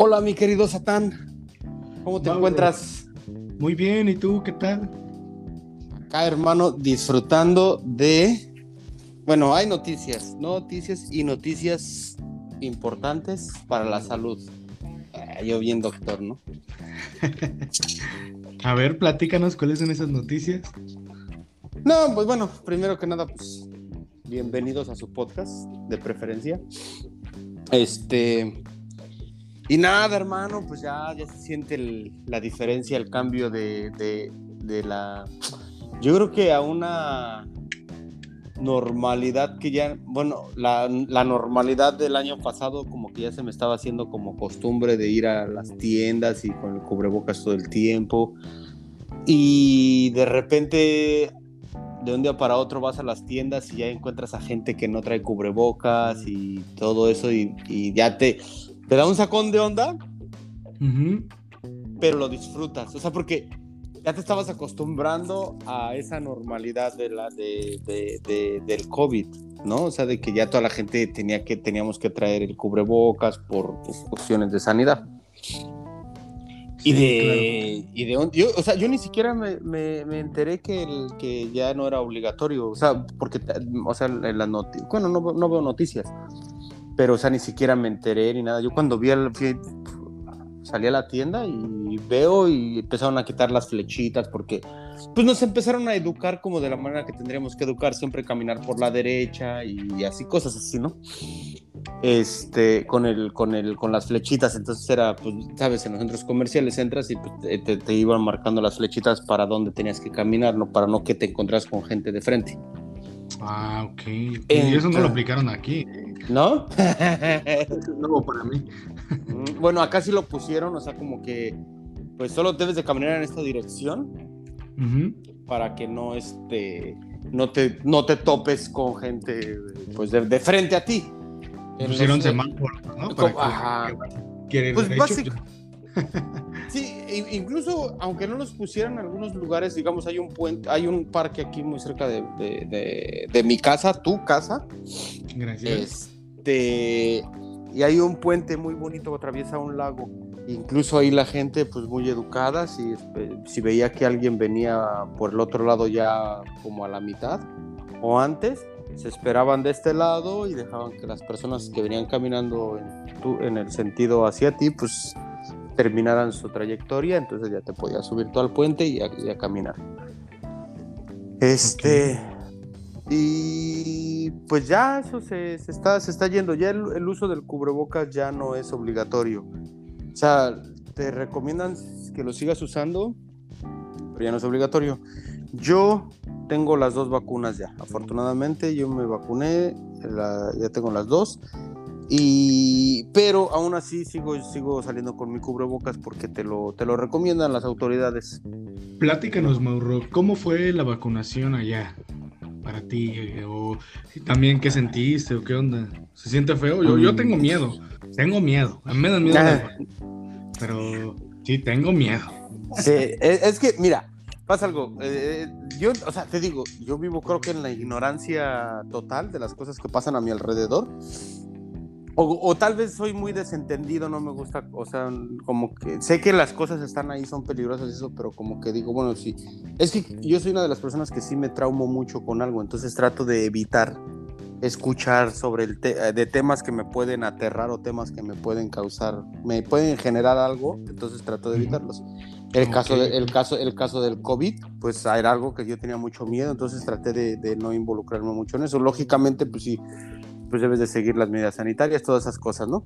Hola, mi querido Satán. ¿Cómo te encuentras? Muy bien, ¿y tú qué tal? Acá, hermano, disfrutando de. Bueno, hay noticias, noticias y noticias importantes para la salud. Ah, yo bien doctor, ¿no? A ver, platícanos cuáles son esas noticias. No, pues bueno, primero que nada, pues bienvenidos a su podcast de preferencia. Este, y nada, hermano, pues ya, ya se siente la diferencia, el cambio de, de, la... Yo creo que a una normalidad que ya, bueno, la, la, normalidad del año pasado como que ya se me estaba haciendo como costumbre de ir a las tiendas y con el cubrebocas todo el tiempo. Y de repente, de un día para otro vas a las tiendas y ya encuentras a gente que no trae cubrebocas y todo eso y, y ya te te da un sacón de onda, pero lo disfrutas. O sea, porque ya te estabas acostumbrando a esa normalidad de la, de, del COVID, ¿no? O sea, de que ya toda la gente tenía que, teníamos que traer el cubrebocas por cuestiones de sanidad. y de, y de yo, o sea, yo ni siquiera me, me, enteré que, el, que ya no era obligatorio, o sea, porque, o sea, en la bueno, no, no veo noticias, pero o sea, ni siquiera me enteré ni nada. Yo cuando vi al salí a la tienda y veo y empezaron a quitar las flechitas porque pues nos empezaron a educar como de la manera que tendríamos que educar, siempre caminar por la derecha y así cosas así, ¿no? Este, con el, con el, con las flechitas, entonces era, pues, sabes, en los centros comerciales entras y pues, te, te, iban marcando las flechitas para dónde tenías que caminar, ¿no? Para no que te encontrás con gente de frente. Ah, ok. Y eso no lo aplicaron aquí. ¿No? es nuevo para mí. Mm, bueno, acá sí lo pusieron, o sea, como que pues solo debes de caminar en esta dirección para que no este no te no te topes con gente pues de, frente a ti. Pusieron semáforos, ¿no? Para que, pues básicamente Sí, incluso aunque no los pusieran en algunos lugares, digamos, hay un puente, hay un parque aquí muy cerca de, mi casa, tu casa. Gracias. Este, y hay un puente muy bonito que atraviesa un lago. Incluso ahí la gente, pues muy educada, si, este, si veía que alguien venía por el otro lado ya como a la mitad o antes, se esperaban de este lado y dejaban que las personas que venían caminando en, en el sentido hacia ti, pues terminaran su trayectoria, entonces ya te podías subir todo al puente y a, caminar. Este. Y pues ya eso se, está, se está yendo. Ya el, uso del cubrebocas ya no es obligatorio. O sea, te recomiendan que lo sigas usando, pero ya no es obligatorio. Yo tengo las dos vacunas ya. Afortunadamente yo me vacuné, ya tengo las dos. Y, pero aún así sigo, sigo saliendo con mi cubrebocas porque te lo, te lo recomiendan las autoridades. Platícanos, Mauro, ¿cómo fue la vacunación allá para ti? O también qué sentiste o qué onda. ¿Se siente feo? Yo, yo tengo miedo, tengo miedo, a mí me da miedo. pero sí, tengo miedo. Sí, es que, mira, pasa algo. Eh, yo, o sea, te digo, yo vivo creo que en la ignorancia total de las cosas que pasan a mi alrededor. O, tal vez soy muy desentendido, no me gusta, o sea, como que sé que las cosas están ahí, son peligrosas, eso, pero como que digo, bueno, sí, es que yo soy una de las personas que sí me traumo mucho con algo, entonces trato de evitar escuchar sobre el de temas que me pueden aterrar o temas que me pueden causar, me pueden generar algo, entonces trato de evitarlos. El caso, el caso, el caso del COVID, pues era algo que yo tenía mucho miedo, entonces traté de, de no involucrarme mucho en eso. Lógicamente, pues sí pues debes de seguir las medidas sanitarias, todas esas cosas, ¿no?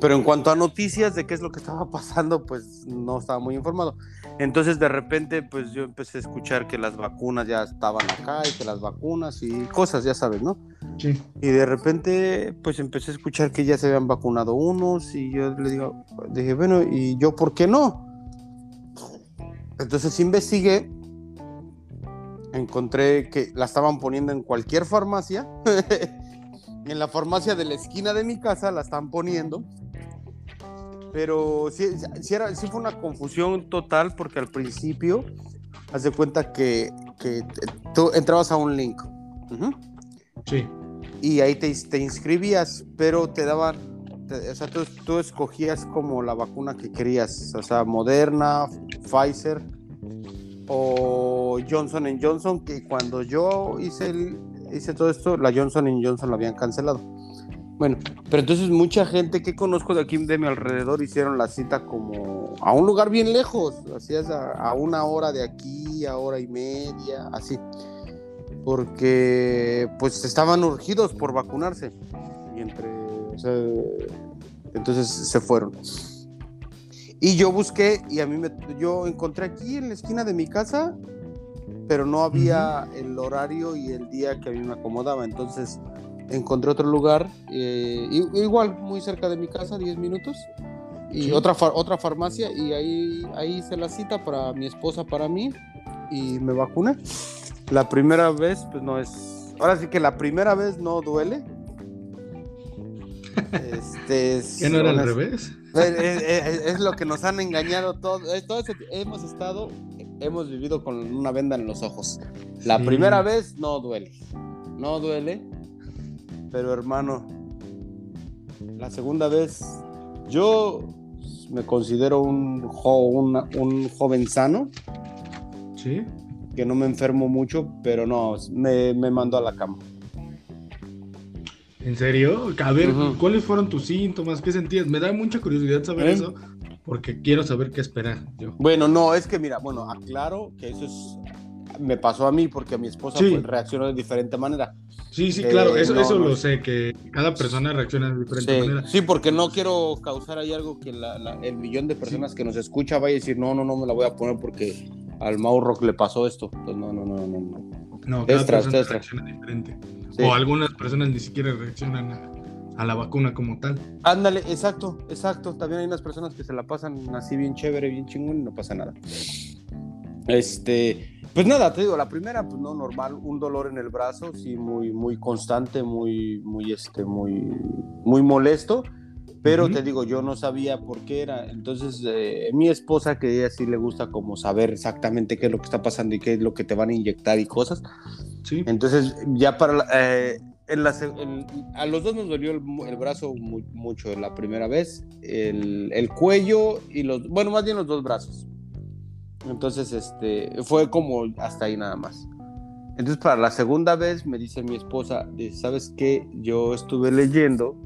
Pero en cuanto a noticias de qué es lo que estaba pasando, pues no estaba muy informado. Entonces de repente, pues yo empecé a escuchar que las vacunas ya estaban acá y que las vacunas y cosas, ya sabes, ¿no? Sí. Y de repente, pues empecé a escuchar que ya se habían vacunado unos y yo le digo, dije, bueno, ¿y yo por qué no? Entonces investigué, encontré que la estaban poniendo en cualquier farmacia. en la farmacia de la esquina de mi casa la están poniendo. Pero sí, era, sí fue una confusión total porque al principio, haz de cuenta que, que tú entrabas a un link. Sí. Y ahí te, te, inscribías, pero te daban te- o sea, tú, tú escogías como la vacuna que querías, o sea, Moderna, Pfizer o Johnson Johnson, que cuando yo hice, el- hice todo esto, la Johnson Johnson la habían cancelado. Bueno, pero entonces mucha gente que conozco de aquí de mi alrededor hicieron la cita como a un lugar bien lejos, así es a, una hora de aquí, a hora y media, así, porque pues estaban urgidos por vacunarse y entonces se fueron. Y yo busqué y a mí me, yo encontré aquí en la esquina de mi casa, pero no había el horario y el día que a mí me acomodaba, entonces encontré otro lugar, eh, igual muy cerca de mi casa, 10 minutos, y Sí. otra, far- otra farmacia, y ahí, ahí hice la cita para mi esposa, para mí, y me vacuné. La primera vez, pues no es. Ahora sí que la primera vez no duele. Este es, ¿Qué no era al revés? es, es- es- es lo que nos han engañado todo. todo ese- hemos estado, hemos vivido con una venda en los ojos. La Sí. primera vez no duele. No duele. Pero hermano, la segunda vez, yo me considero un, jo- una- un joven sano, Sí. que no me enfermo mucho, pero no, me, me mandó a la cama. ¿En serio? A ver. ¿cuáles fueron tus síntomas? ¿Qué sentías? Me da mucha curiosidad saber ¿Eh? eso, porque quiero saber qué esperar. Yo. Bueno, no, es que mira, bueno, aclaro que eso es, me pasó a mí porque mi esposa Sí. pues, reaccionó de diferente manera. Sí, sí, Eh, claro, eso, no, eso no. lo sé, que cada persona reacciona de diferente Sí, manera. sí, porque no quiero causar ahí algo que la- la- el millón de personas que nos escucha vaya a decir, no, no, no me la voy a poner porque al Mauro le pasó esto. Pues no, no, no, no. no. No, cada persona reacciona diferente. O algunas personas ni siquiera reaccionan a, a la vacuna como tal. Ándale, exacto, exacto. También hay unas personas que se la pasan así bien chévere, bien chingón y no pasa nada. Este, pues nada, te digo, la primera, pues no, normal, un dolor en el brazo, sí, muy, muy constante, muy, muy, este, muy, muy molesto. Pero Ujú. te digo, yo no sabía por qué era. Entonces, eh, mi esposa, que ella sí le gusta como saber exactamente qué es lo que está pasando y qué es lo que te van a inyectar y cosas. Sí. Entonces, ya para eh, en la en- a los dos nos dolió el, el brazo mu- mucho la primera vez, el, el cuello y los, bueno, más bien los dos brazos. Entonces, este, fue como hasta ahí nada más. Entonces, para la segunda vez me dice mi esposa, dice, ¿sabes qué? Yo estuve leyendo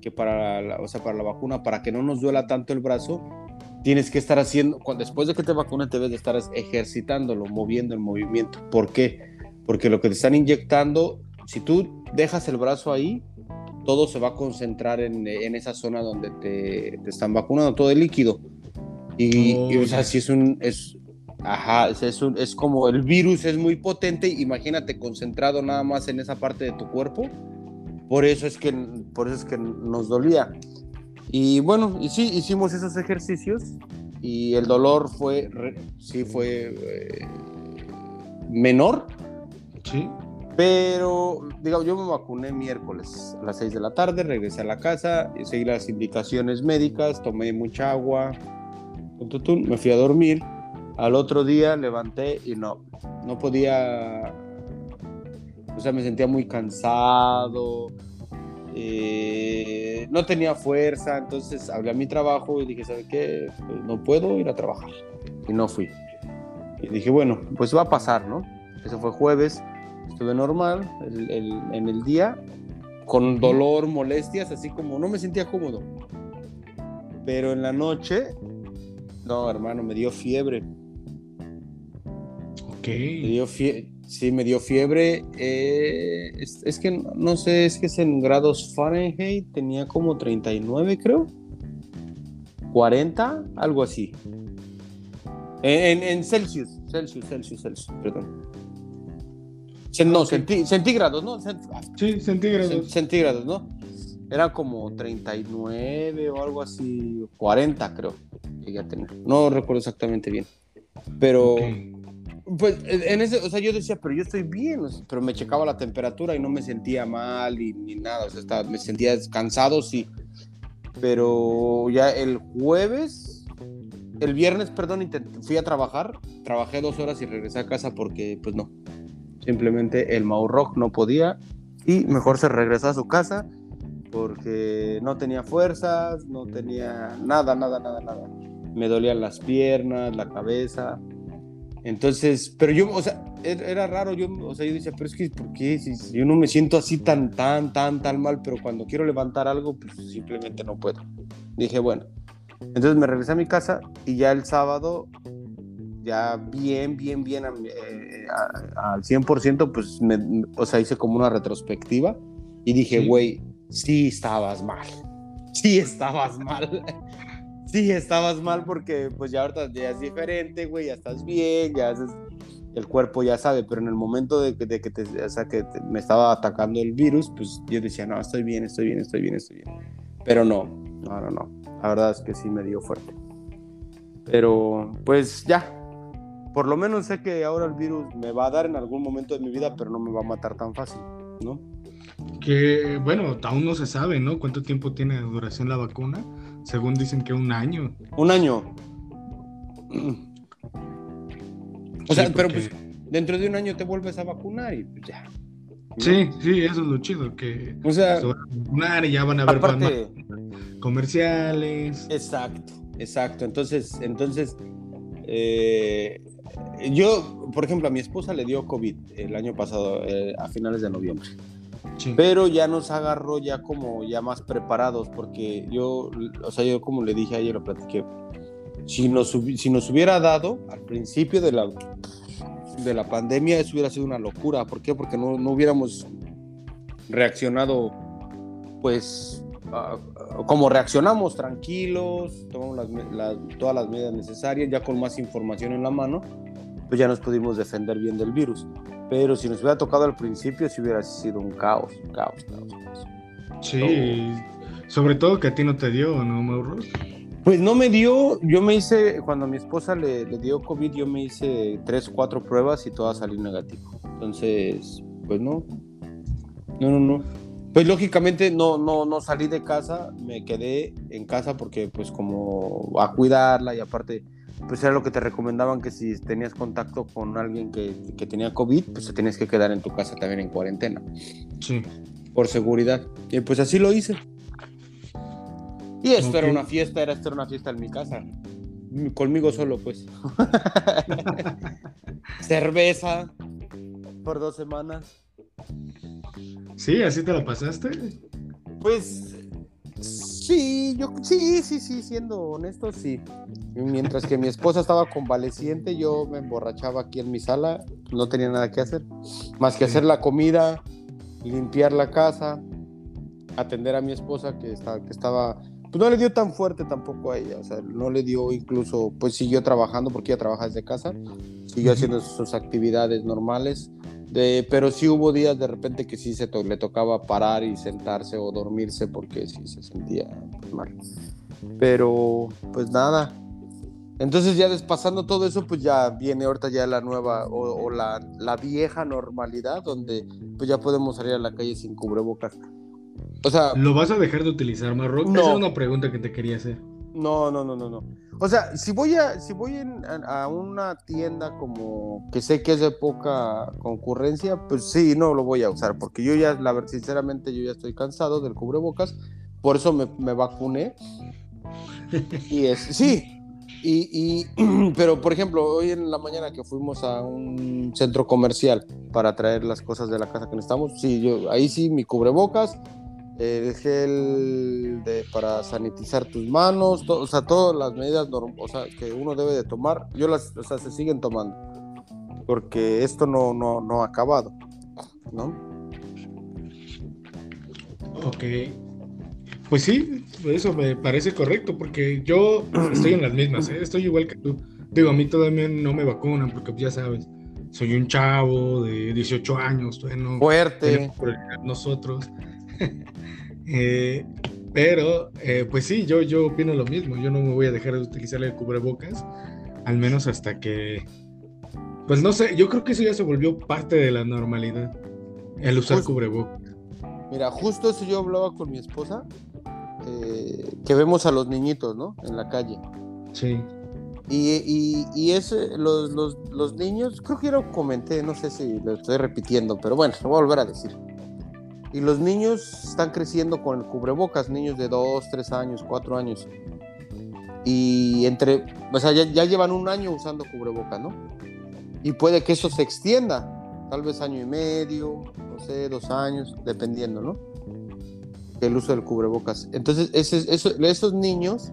que para la, o sea, para la vacuna, para que no nos duela tanto el brazo, tienes que estar haciendo, cuando, después de que te vacunen, debes de estar ejercitándolo, moviendo el movimiento. ¿Por qué? Porque lo que te están inyectando, si tú dejas el brazo ahí, todo se va a concentrar en, en esa zona donde te, te están vacunando, todo el líquido. Y, Oh, y, o sea, si es un, es, ajá, es, es un- es como el virus es muy potente, imagínate concentrado nada más en esa parte de tu cuerpo, por eso es que, por eso es que nos dolía. Y bueno, y sí, hicimos esos ejercicios y el dolor fue, sí fue eh, menor, Sí. Pero, digamos, yo me vacuné miércoles a las 6 de la tarde, regresé a la casa, seguí las indicaciones médicas, tomé mucha agua, me fui a dormir. Al otro día levanté y no, no podía, o sea, me sentía muy cansado, eh, no tenía fuerza, entonces hablé a mi trabajo y dije, ¿sabe qué? Pues no puedo ir a trabajar. Y no fui. Y dije, bueno, pues va a pasar, ¿no? Eso fue jueves, estuve normal el- el- en el día, con dolor, molestias, así como no me sentía cómodo. Pero en la noche, no, hermano, me dio fiebre. Ok. Me dio fie- sí, me dio fiebre. eh, es, es que no, no sé, es que es en grados Fahrenheit, tenía como 39, creo. 40, algo así. En, en- en Celsius, Celsius, Celsius, Celsius, perdón. No, centí- centígrados, ¿no? Cent- ah, Sí, centígrados. cen- centígrados, ¿no? Era como 39 o algo así, 40 creo. No recuerdo exactamente bien. Pero... Pues en ese, o sea, yo decía, pero yo estoy bien, o sea, pero me checaba la temperatura y no me sentía mal y, ni nada, o sea, estaba- me sentía cansado, sí. Pero ya el jueves, el viernes, perdón, fui a trabajar, trabajé dos horas y regresé a casa porque, pues no, simplemente el Mau Rock no podía y mejor se regresó a su casa porque no tenía fuerzas, no tenía nada, nada, nada, nada. Me dolían las piernas, la cabeza. Entonces, pero yo, o sea, era raro, yo, o sea, yo decía, pero es que, ¿por qué? Si, yo no me siento así tan, tan, tan, tan mal, pero cuando quiero levantar algo, pues simplemente no puedo. Dije, bueno, entonces me regresé a mi casa y ya el sábado, ya bien, bien, bien eh, al 100%, pues, me, o sea, hice como una retrospectiva y dije, güey, sí estabas mal. Sí estabas mal. sí estabas mal porque pues ya ahorita ya es diferente, güey, ya estás bien, ya haces, el cuerpo ya sabe, pero en el momento de, de que, te, o sea, que me estaba atacando el virus, pues yo decía, no, estoy bien, estoy bien, estoy bien, estoy bien. Pero no, no, no, no. La verdad es que sí me dio fuerte. Pero pues ya, por lo menos sé que ahora el virus me va a dar en algún momento de mi vida, pero no me va a matar tan fácil, ¿no? Que bueno, aún no se sabe, ¿no? ¿Cuánto tiempo tiene duración la vacuna? Según dicen que un año. Un año. O sea, pero pues dentro de un año te vuelves a vacunar y pues ya. Sí, sí, eso es lo chido, que o sea, se van a vacunar y ya van a haber comerciales. Exacto, exacto. Entonces, entonces, eh, yo, por ejemplo, a mi esposa le dio COVID el año pasado, eh, a finales de noviembre. Pero ya nos agarró ya como ya más preparados, porque yo, o sea, yo como le dije ayer, lo platiqué, si nos, si nos hubiera dado al principio de la, de la pandemia, eso hubiera sido una locura. ¿Por qué? Porque no, no hubiéramos reaccionado, pues, como reaccionamos, tranquilos, tomamos todas las medidas necesarias, ya con más información en la mano, pues ya nos pudimos defender bien del virus. Pero si nos hubiera tocado al principio, si hubiera sido un caos, caos, caos, caos. Sí, sobre todo que a ti no te dio, ¿no, Mauro? Pues no me dio, yo me hice, cuando a mi esposa le, dio COVID, yo me hice tres, cuatro pruebas y todas salí negativo. Entonces, pues no, no, no, no. Pues lógicamente no, no, no salí de casa, me quedé en casa porque pues como a cuidarla y aparte pues era lo que te recomendaban que si tenías contacto con alguien que, que, tenía COVID, pues te tenías que quedar en tu casa también en cuarentena. Sí. Por seguridad. Y pues así lo hice. Y esto era una fiesta, era esto era una fiesta en mi casa. Conmigo solo, pues. Cerveza por dos semanas. Sí, así te la pasaste. Pues Sí, yo sí, sí, sí, siendo honesto, sí. Mientras que mi esposa estaba convaleciente, yo me emborrachaba aquí en mi sala, no tenía nada que hacer, más que hacer la comida, limpiar la casa, atender a mi esposa que, está, que estaba, pues no le dio tan fuerte tampoco a ella, o sea, no le dio incluso, pues siguió trabajando porque ella trabaja desde casa, siguió haciendo sus actividades normales pero sí hubo días de repente que sí se le tocaba parar y sentarse o dormirse porque sí se sentía mal. Pero pues nada. Entonces ya despasando todo eso, pues ya viene ahorita ya la nueva o, la, la, vieja normalidad donde pues ya podemos salir a la calle sin cubrebocas. O sea... ¿Lo vas a dejar de utilizar, Marrock? Esa es una pregunta que te quería hacer. No, no, no, no, no. O sea, si voy a, si voy a, una tienda como que sé que es de poca concurrencia, pues sí, no lo voy a usar, porque yo ya, la verdad, sinceramente, yo ya estoy cansado del cubrebocas, por eso me, me vacuné. y es, sí, y, y, pero por ejemplo, hoy en la mañana que fuimos a un centro comercial para traer las cosas de la casa que necesitamos, sí, yo ahí sí mi cubrebocas, el gel de, para sanitizar tus manos, o sea, todas las medidas o sea, que uno debe de tomar, yo las, o sea, se siguen tomando, porque esto no, no, no ha acabado, ¿no? Ok. Pues sí, eso me parece correcto, porque yo estoy en las mismas, ¿eh? estoy igual que tú. Digo, a mí todavía no me vacunan, porque ya sabes, soy un chavo de 18 años, no fuerte. Nosotros. Eh, pero, eh, pues sí, yo, yo opino lo mismo. Yo no me voy a dejar de utilizar el cubrebocas, al menos hasta que, pues no sé, yo creo que eso ya se volvió parte de la normalidad, el usar cubrebocas. Mira, justo eso yo hablaba con mi esposa, eh, que vemos a los niñitos, ¿no? En la calle. Sí. Y, y, y ese, los, los, los, niños, creo que ya lo comenté, no sé si lo estoy repitiendo, pero bueno, lo voy a volver a decir Y los niños están creciendo con el cubrebocas, niños de 2, 3 años, 4 años. Y entre, o sea, ya, ya llevan un año usando cubrebocas, ¿no? Y puede que eso se extienda, tal vez año y medio, no sé, dos años, dependiendo, ¿no? El uso del cubrebocas. Entonces, ese, eso, esos niños,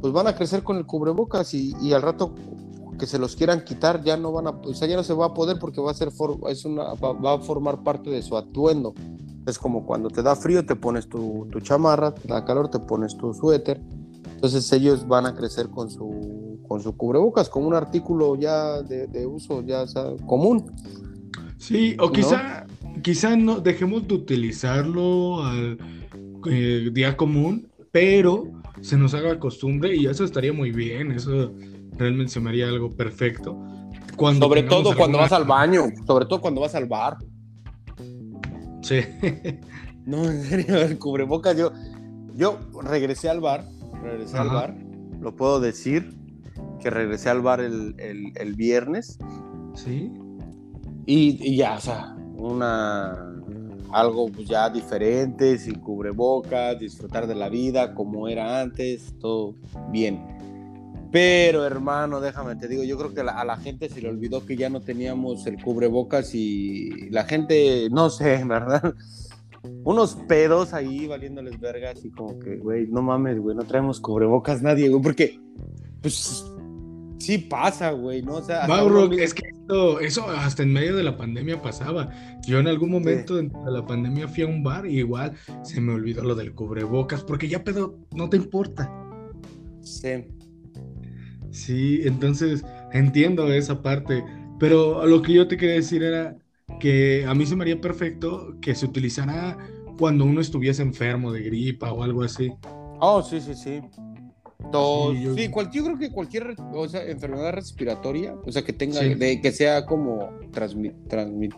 pues van a crecer con el cubrebocas y, y, al rato que se los quieran quitar, ya no van a, o sea, ya no se va a poder porque va a ser, for, es una, va, va, a formar parte de su atuendo. Es como cuando te da frío, te pones tu, tu chamarra, te da calor, te pones tu suéter. Entonces ellos van a crecer con su, con su cubrebocas, como un artículo ya de, de uso ya común. Sí, o quizá, ¿no? quizá no dejemos de utilizarlo al eh, día común, pero se nos haga costumbre y eso estaría muy bien, eso realmente se me haría algo perfecto. Cuando sobre todo alguna... cuando vas al baño, sobre todo cuando vas al bar. Sí. no, en serio, el cubrebocas, yo, yo regresé al bar, regresé Ajá. al bar, lo puedo decir, que regresé al bar el, el, el viernes. Sí. Y, y, ya, o sea, una algo pues, ya diferente, sin cubrebocas, disfrutar de la vida como era antes, todo bien. Pero hermano, déjame te digo, yo creo que a la gente se le olvidó que ya no teníamos el cubrebocas y la gente, no sé, ¿verdad? Unos pedos ahí valiéndoles vergas y como que, güey, no mames, güey, no traemos cubrebocas nadie, güey, porque, pues, sí pasa, güey, ¿no? O sea, Mauro, es que eso, eso, hasta en medio de la pandemia pasaba. Yo en algún momento sí. de la pandemia fui a un bar y igual se me olvidó lo del cubrebocas, porque ya pedo, no te importa. Sí. Sí, entonces entiendo esa parte, pero lo que yo te quería decir era que a mí se me haría perfecto que se utilizara cuando uno estuviese enfermo de gripa o algo así. Oh, sí, sí, sí. Tos, sí, yo... sí cual, yo... creo que cualquier o sea, enfermedad respiratoria, o sea, que tenga, sí. de, que sea como transmi, transmi,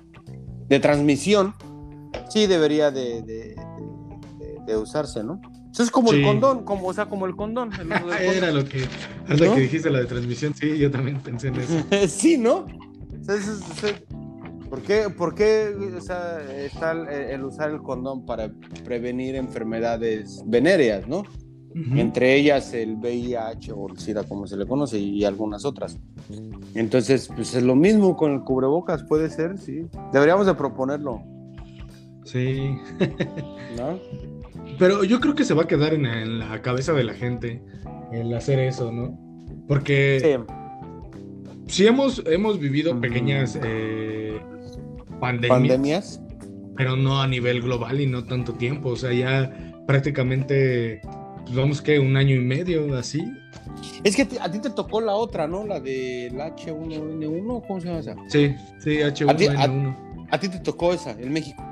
de transmisión, sí debería de, de, de usarse, ¿no? Eso es como sí. el condón, como, o sea, como el condón. El condón. Era lo que, hasta ¿no? que dijiste la de transmisión, sí, yo también pensé en eso. sí, ¿no? O sea, eso, o sea, ¿Por qué, por qué o sea, está el, el, usar el condón para prevenir enfermedades venéreas, ¿no? Uh -huh. Entre ellas el VIH o el SIDA, como se le conoce, y algunas otras. Entonces, pues es lo mismo con el cubrebocas, puede ser, sí. Deberíamos de proponerlo. Sí. ¿No? Pero yo creo que se va a quedar en, en, la cabeza de la gente el hacer eso, ¿no? Porque sí, sí hemos, hemos vivido pequeñas eh, pandemias, pandemias, pero no a nivel global y no tanto tiempo. O sea, ya prácticamente, pues vamos que un año y medio así. Es que a ti te tocó la otra, ¿no? La del H1N1, ¿cómo se llama esa? Sí, sí, H1N1. A ti, a, a ti te tocó esa, en México.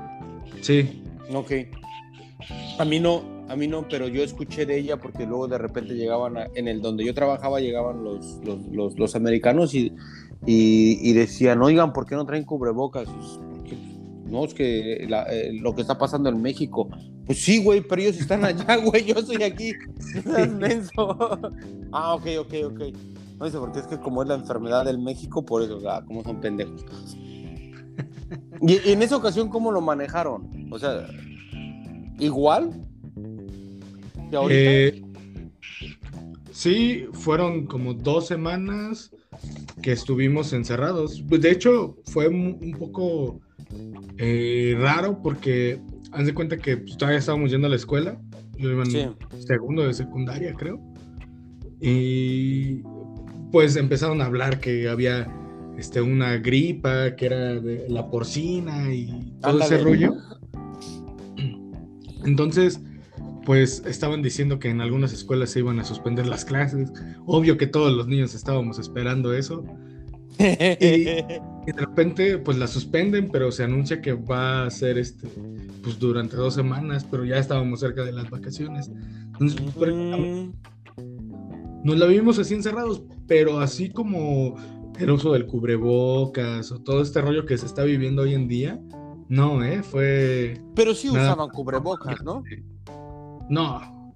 Sí. Ok. A mí no, a mí no, pero yo escuché de ella porque luego de repente llegaban a, en el donde yo trabajaba, llegaban los, los, los, los americanos y, y, y, decían, oigan, ¿por qué no traen cubrebocas? No, es que la, eh, lo que está pasando en México. Pues sí, güey, pero ellos están allá, güey, yo estoy aquí. menso. ah, ok, ok, ok. No dice, porque es que como es la enfermedad del México, por eso, ah, como son pendejos. Y, y en esa ocasión, ¿cómo lo manejaron? O sea, igual eh, sí, fueron como dos semanas que estuvimos encerrados. Pues, de hecho, fue un poco eh, raro porque haz de cuenta que pues, todavía estábamos yendo a la escuela. Yo iba en sí. segundo de secundaria, creo. Y pues empezaron a hablar que había este, una gripa, que era de la porcina y todo Ándale. ese rollo. Entonces, pues estaban diciendo que en algunas escuelas se iban a suspender las clases. Obvio que todos los niños estábamos esperando eso. y, y, de repente, pues la suspenden, pero se anuncia que va a ser este, pues durante dos semanas, pero ya estábamos cerca de las vacaciones. Entonces, pues, mm. nos la vimos así encerrados, pero así como el uso del cubrebocas o todo este rollo que se está viviendo hoy en día, no, ¿eh? Fue... Pero sí nada... usaban cubrebocas, ¿no? No,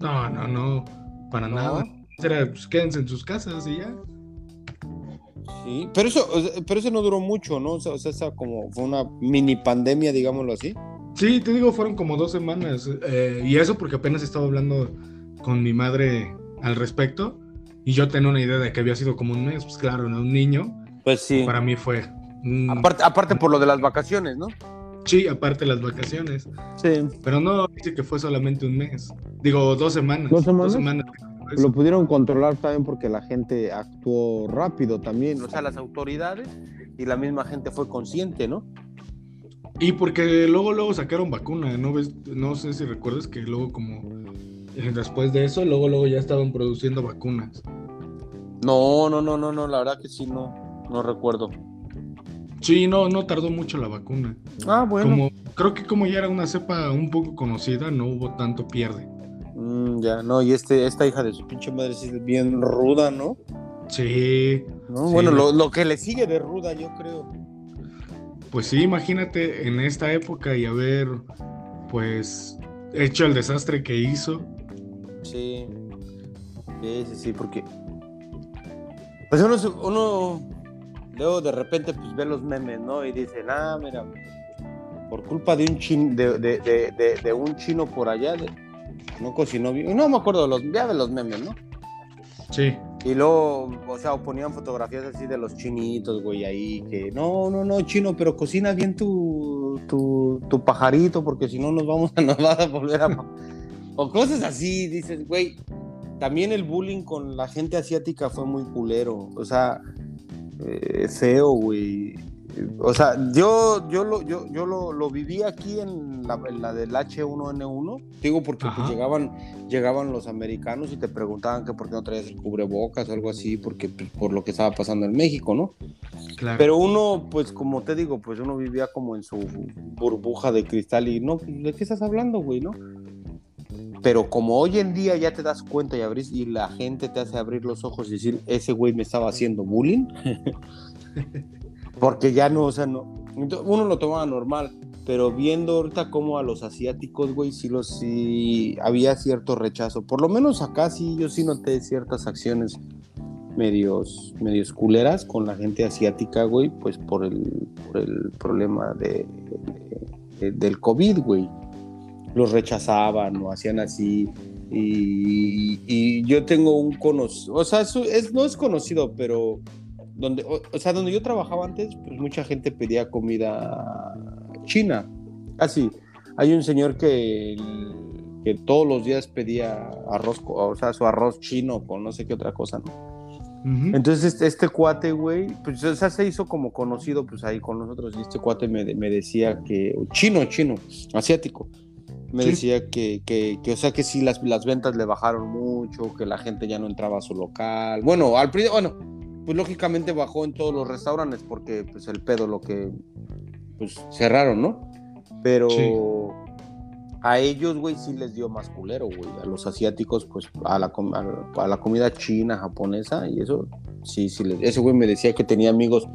no, no, no, para ¿No? nada. Era, pues, quédense en sus casas y ya. Sí, pero eso, pero eso no duró mucho, ¿no? O sea, o sea esa como fue una mini pandemia, digámoslo así. Sí, te digo, fueron como dos semanas. eh, y eso porque apenas estaba hablando con mi madre al respecto. Y yo tenía una idea de que había sido como un mes. Pues claro, ¿no? un niño. Pues sí. Para mí fue. Un- Aparte, aparte por lo de las vacaciones, ¿no? Sí, aparte las vacaciones. Sí. Pero no, dice que fue solamente un mes. Digo, dos semanas. ¿Dos semanas? semanas. Lo pudieron controlar también porque la gente actuó rápido también. O sea, las autoridades y la misma gente fue consciente, ¿no? Y porque luego, luego sacaron vacuna, ¿no ves? No sé si recuerdas que luego como eh, después de eso, luego, luego ya estaban produciendo vacunas. No, no, no, no, no, la verdad que sí, no, no recuerdo. Sí, no, no tardó mucho la vacuna. Ah, bueno. Como, creo que como ya era una cepa un poco conocida, no hubo tanto pierde. Mm, ya, no, y este, esta hija de su pinche madre sí es bien ruda, ¿no? Sí, ¿No? Sí, bueno, no. lo, lo que le sigue de ruda, yo creo. pues sí, imagínate en esta época y haber, pues, hecho el desastre que hizo. Sí. Sí, sí, sí, porque. Pues uno, uno luego de repente pues ve los memes, ¿no? Y dicen, ah, mira, por culpa de un chin, de, de, de, de- un chino por allá, no cocinó bien. No me acuerdo los, ya de los memes, ¿no? Sí, Y luego, o sea, ponían fotografías así de los chinitos, güey, ahí, que no, no, no, chino, pero cocina bien tu, tu, tu pajarito, porque si no nos vamos a, nos va a volver a... O cosas así, dices, güey, también el bullying con la gente asiática fue muy culero, o sea, eh, feo, güey. O sea, yo, yo, lo, yo, yo lo, lo viví aquí en la, en la del H1N1, digo porque pues, llegaban, llegaban los americanos y te preguntaban que por qué no traías el cubrebocas o algo así, porque pues, por lo que estaba pasando en México, ¿no? claro. Pero uno, pues como te digo, pues uno vivía como en su burbuja de cristal y no, ¿de qué estás hablando, güey, no? Pero como hoy en día ya te das cuenta y abrís y la gente te hace abrir los ojos y decir, ese güey me estaba haciendo bullying, porque ya no, o sea, no, uno lo tomaba normal, pero viendo ahorita como a los asiáticos, güey, sí, los, sí había cierto rechazo. Por lo menos acá sí, yo sí noté ciertas acciones medios, medios culeras con la gente asiática, güey, pues por el, por el problema de, de- del COVID, güey. Los rechazaban o hacían así. Y, y yo tengo un conocido, o sea, es, no es conocido, pero donde, o, o sea, donde yo trabajaba antes, pues mucha gente pedía comida china. Así, hay un señor que, que todos los días pedía arroz, o sea, su arroz chino con no sé qué otra cosa, ¿no? Entonces este, este cuate, güey, pues o sea, se hizo como conocido pues ahí con nosotros y este cuate me, me decía que, chino, chino, asiático, me Sí. decía que, que, que, o sea, que sí, las, las ventas le bajaron mucho, que la gente ya no entraba a su local. Bueno, al principio, bueno, pues lógicamente bajó en todos los restaurantes porque pues el pedo lo que, pues cerraron, ¿no? Pero Sí. a ellos, güey, sí les dio más culero, güey. A los asiáticos, pues a la, com- a la- a la comida china, japonesa y eso, sí, sí. les- ese güey me decía que tenía amigos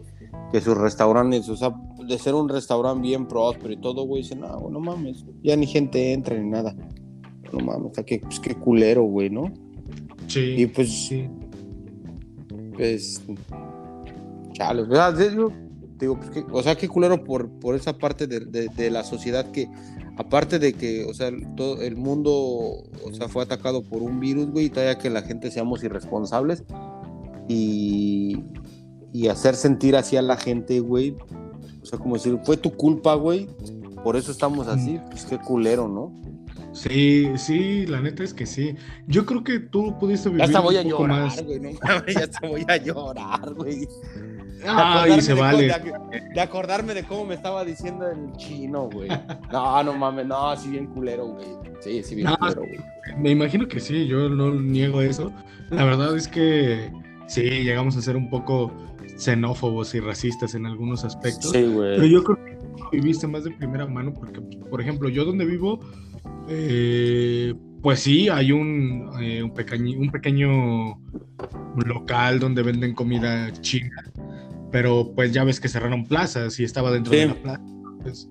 que sus restaurantes, o sea, de ser un restaurante bien próspero y todo, güey, dicen, no, no mames, ya ni gente entra ni nada. No mames, o sea, qué, pues, qué culero, güey, ¿no? Sí, Y pues, sí. pues, chale, de- yo digo, pues, que- o sea, qué culero por, por esa parte de, de- de la sociedad que, aparte de que, o sea, todo el mundo, o sea, fue atacado por un virus, güey, y todavía que la gente seamos irresponsables y, y hacer sentir así a la gente, güey, o sea, como decir, fue tu culpa, güey, por eso estamos así, pues qué culero, ¿no? Sí, sí, la neta es que sí. Yo creo que tú pudiste vivir Ya hasta voy a llorar, güey, no ya hasta voy a llorar, güey. Ay, se de vale. De, de acordarme de cómo me estaba diciendo el chino, güey. No, no mames, no, sí bien culero, güey. Sí, sí bien No, culero, güey. Me imagino que sí, yo no niego eso. La verdad es que sí, llegamos a ser un poco xenófobos y racistas en algunos aspectos. Sí, Pero güey. yo creo que lo viviste más de primera mano porque, por ejemplo, yo donde vivo, eh, pues sí, hay un, eh, un, pequeño, un pequeño local donde venden comida china, pero pues ya ves que cerraron plazas y estaba dentro Sí. de la plaza. Pues,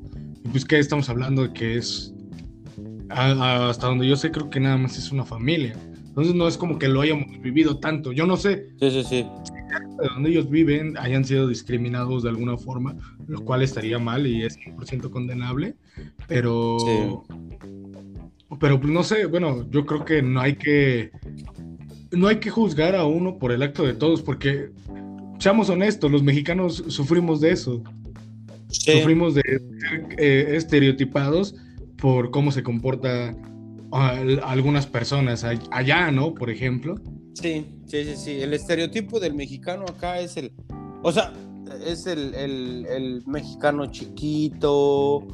pues, ¿qué estamos hablando de que es? a- hasta donde yo sé, creo que nada más es una familia. Entonces no es como que lo hayamos vivido tanto. Yo no sé, Sí, sí, sí. De donde ellos viven hayan sido discriminados de alguna forma, lo cual estaría mal y es 100% condenable, pero... Pero pues, no sé, bueno, yo creo que no hay que... No hay que juzgar a uno por el acto de todos, porque, seamos honestos, los mexicanos sufrimos de eso. Sufrimos de ser eh, estereotipados por cómo se comporta algunas personas allá, ¿no? Por ejemplo. Sí, sí, sí, sí. El estereotipo del mexicano acá es el, o sea, es el, el, mexicano chiquito,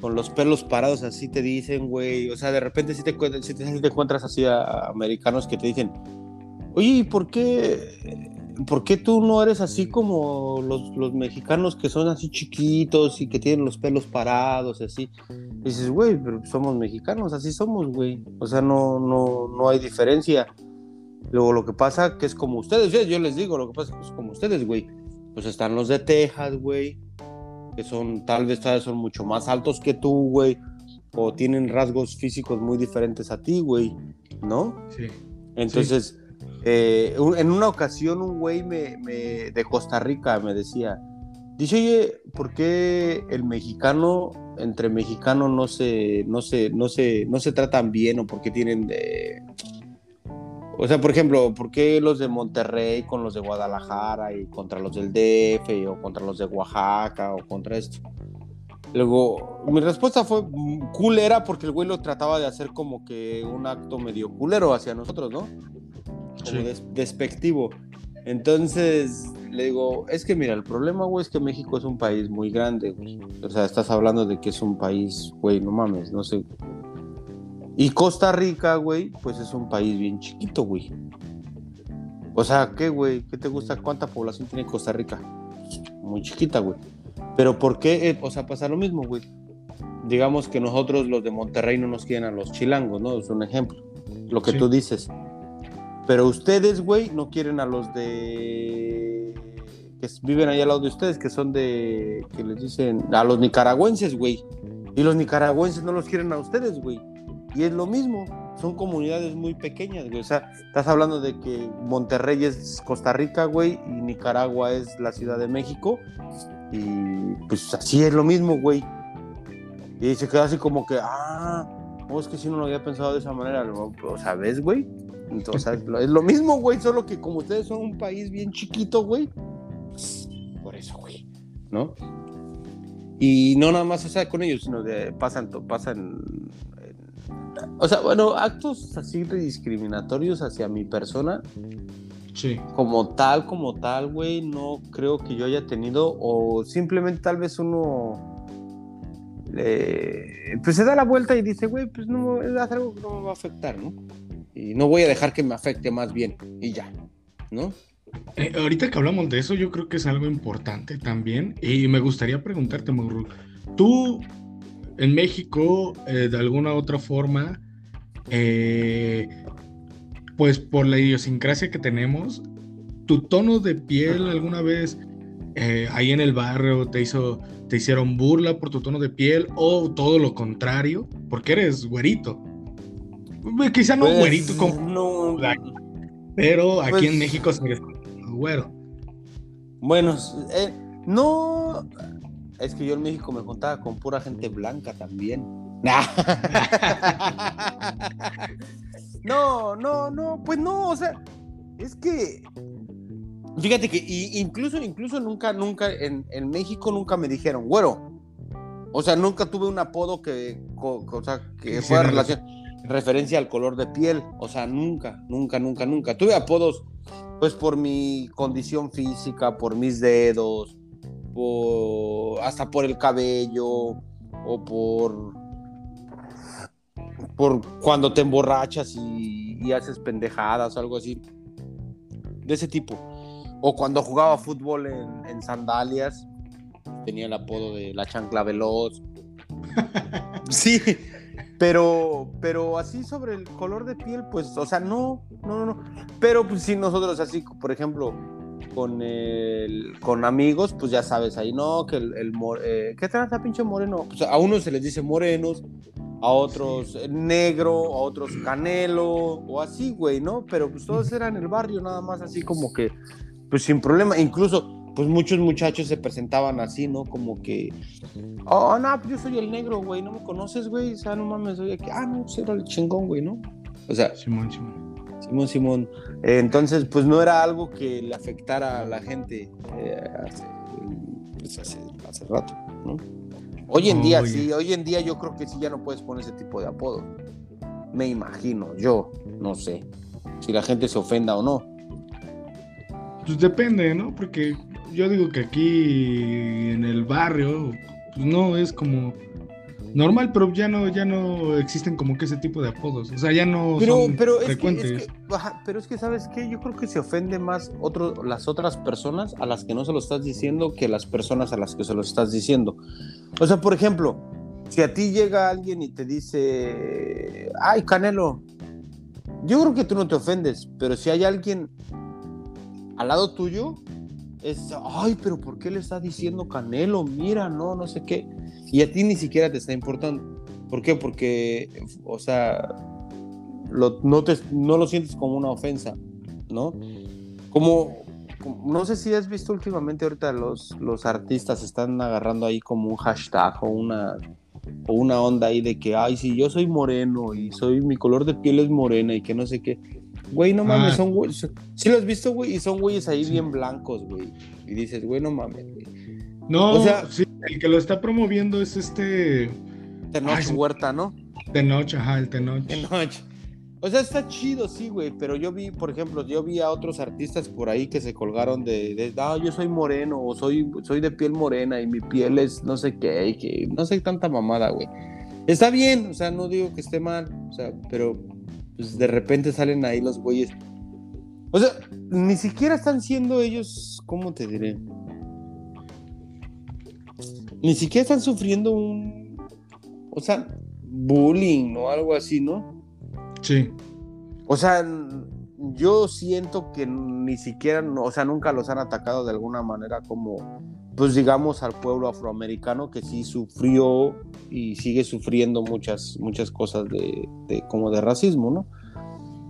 con los pelos parados, así te dicen, güey. O sea, de repente si te, te, te encuentras así a americanos que te dicen, oye, ¿por qué ¿por qué tú no eres así como los, mexicanos que son así chiquitos y que tienen los pelos parados y así? dices, güey, pero somos mexicanos, así somos, güey. O sea, no, no, no hay diferencia. Luego lo que pasa que es como ustedes, yo les digo, lo que pasa es como ustedes, güey. Pues están los de Texas, güey, que son, tal vez, son mucho más altos que tú, güey, o tienen rasgos físicos muy diferentes a ti, güey, ¿no? Sí. Entonces, eh, en una ocasión un güey me, de Costa Rica me decía, dice, oye, ¿por qué el mexicano entre mexicanos no se, no se, no se, no se tratan bien o por qué tienen de... O sea, por ejemplo, ¿por qué los de Monterrey con los de Guadalajara y contra los del DF o contra los de Oaxaca o contra esto? Luego, mi respuesta fue culera porque el güey lo trataba de hacer como que un acto medio culero hacia nosotros, ¿no? despectivo. Entonces le digo, es que mira, el problema, güey, es que México es un país muy grande, güey. O sea, estás hablando de que es un país, güey, no mames, no sé. Y Costa Rica, güey, pues es un país bien chiquito, güey. O sea, ¿qué, güey? ¿Qué te gusta? ¿Cuánta población tiene Costa Rica? Muy chiquita, güey. Pero ¿por qué? Eh, o sea, pasa lo mismo, güey. Digamos que nosotros los de Monterrey no nos quieren a los chilangos, ¿no? Es un ejemplo. Lo que tú dices. Pero ustedes, güey, no quieren a los de. que viven ahí al lado de ustedes, que son de. que les dicen. a los nicaragüenses, güey. Y los nicaragüenses no los quieren a ustedes, güey. Y es lo mismo. Son comunidades muy pequeñas, güey. O sea, estás hablando de que Monterrey es Costa Rica, güey, y Nicaragua es la Ciudad de México. Y pues así es lo mismo, güey. Y se queda así como que, ah, oh, es que si no lo había pensado de esa manera. O sea, ¿ves, güey? Entonces, es lo mismo, güey, solo que como ustedes son un país bien chiquito, güey, por eso, güey, ¿no? Y no nada más, o sea, con ellos, sino de pasan, pasan, o sea, bueno, actos así discriminatorios hacia mi persona. Sí. Como tal, como tal, güey, no creo que yo haya tenido, o simplemente tal vez uno, pues se da la vuelta y dice, güey, pues no, es algo que no me va a afectar, ¿no? y no voy a dejar que me afecte más bien y ya, ¿no? Eh, ahorita que hablamos de eso, yo creo que es algo importante también y me gustaría preguntarte, Mauro, tú en México, eh, de alguna otra forma, eh, pues por la idiosincrasia que tenemos, ¿tu tono de piel alguna vez ahí en el barrio te hizo, te hicieron burla por tu tono de piel o todo lo contrario? Porque eres güerito. Quizá no pues, güerito como. pero aquí pues en México se les güero. Bueno, eh, no. Es que yo en México me contaba con pura gente blanca también. no, no, no, pues no, o sea, es que. Fíjate que incluso, incluso nunca, nunca, en, en México nunca me dijeron, güero. O sea, nunca tuve un apodo que, o sea, que fuera relación referencia al color de piel. O sea, nunca, nunca, nunca, nunca. Tuve apodos, pues por mi condición física, por mis dedos, por, hasta por el cabello, o por, por cuando te emborrachas y, haces pendejadas o algo así. De ese tipo. O cuando jugaba fútbol en, en sandalias, tenía el apodo de la chancla veloz. sí, pero, pero así sobre el color de piel, pues, o sea, no, no, no. Pero pues sí, nosotros así, por ejemplo, con el, con amigos, pues ya sabes, ahí no, que el, el eh, ¿qué trata pinche moreno? Pues a unos se les dice morenos, a otros negro, a otros canelo, o así, güey, ¿no? Pero pues todos eran el barrio, nada más así como que, pues sin problema. Incluso, pues muchos muchachos se presentaban así, ¿no? Como que, oh, no, pues yo soy el negro, güey, no me conoces, güey, o sea, no mames, soy aquí, ah, no, pues era el chingón, güey, ¿no? O sea, Simón, Simón. Simón, Simón. Eh, entonces, pues no era algo que le afectara a la gente eh, hace, pues, hace, hace rato, ¿no? Hoy en día, Oye. sí, hoy en día yo creo que sí ya no puedes poner ese tipo de apodo. Me imagino, yo, no sé, si la gente se ofenda o no. Pues depende, ¿no? Porque yo digo que aquí en el barrio, pues no es como normal, pero ya no, ya no existen como que ese tipo de apodos. O sea, ya no Pero, son pero, es que, frecuentes. es que- ajá, pero es que, ¿sabes qué? Yo creo que se ofende más otro, las otras personas a las que no se lo estás diciendo que las personas a las que se lo estás diciendo. O sea, por ejemplo, si a ti llega alguien y te dice, ay, Canelo, yo creo que tú no te ofendes, pero si hay alguien al lado tuyo, es, ay, pero ¿por qué le está diciendo Canelo? Mira, no, no sé qué. Y a ti ni siquiera te está importando. ¿Por qué? Porque, o sea, lo- no, te, no lo sientes como una ofensa, ¿no? Como, no sé si has visto últimamente ahorita los, los artistas están agarrando ahí como un hashtag o una, o una onda ahí de que, ay, sí, yo soy moreno y soy, mi color de piel es morena y que no sé qué. Güey, no mames, Ah. son güeyes. Sí lo has visto, güey, y son güeyes ahí Sí. bien blancos, güey. Y dices, güey, no mames, güey. No, o sea- sí, el que lo está promoviendo es este Tenoch Ay. Huerta, ¿no? Tenoch, ajá, el Tenoch. Tenoch. O sea, está chido, sí, güey, pero yo vi, por ejemplo, yo vi a otros artistas por ahí que se colgaron de, de ah, yo soy moreno, o soy, soy de piel morena y mi piel es no sé qué, y que no sé tanta mamada, güey. Está bien, o sea, no digo que esté mal, o sea, pero pues de repente salen ahí los güeyes. O sea, ni siquiera están siendo ellos, ¿cómo te diré? Ni siquiera están sufriendo un, o sea, bullying o algo así, ¿no? Sí. O sea, yo siento que ni siquiera, no- o sea, nunca los han atacado de alguna manera como, pues digamos, al pueblo afroamericano que sí sufrió y sigue sufriendo muchas, muchas cosas de, de- como de racismo, ¿no?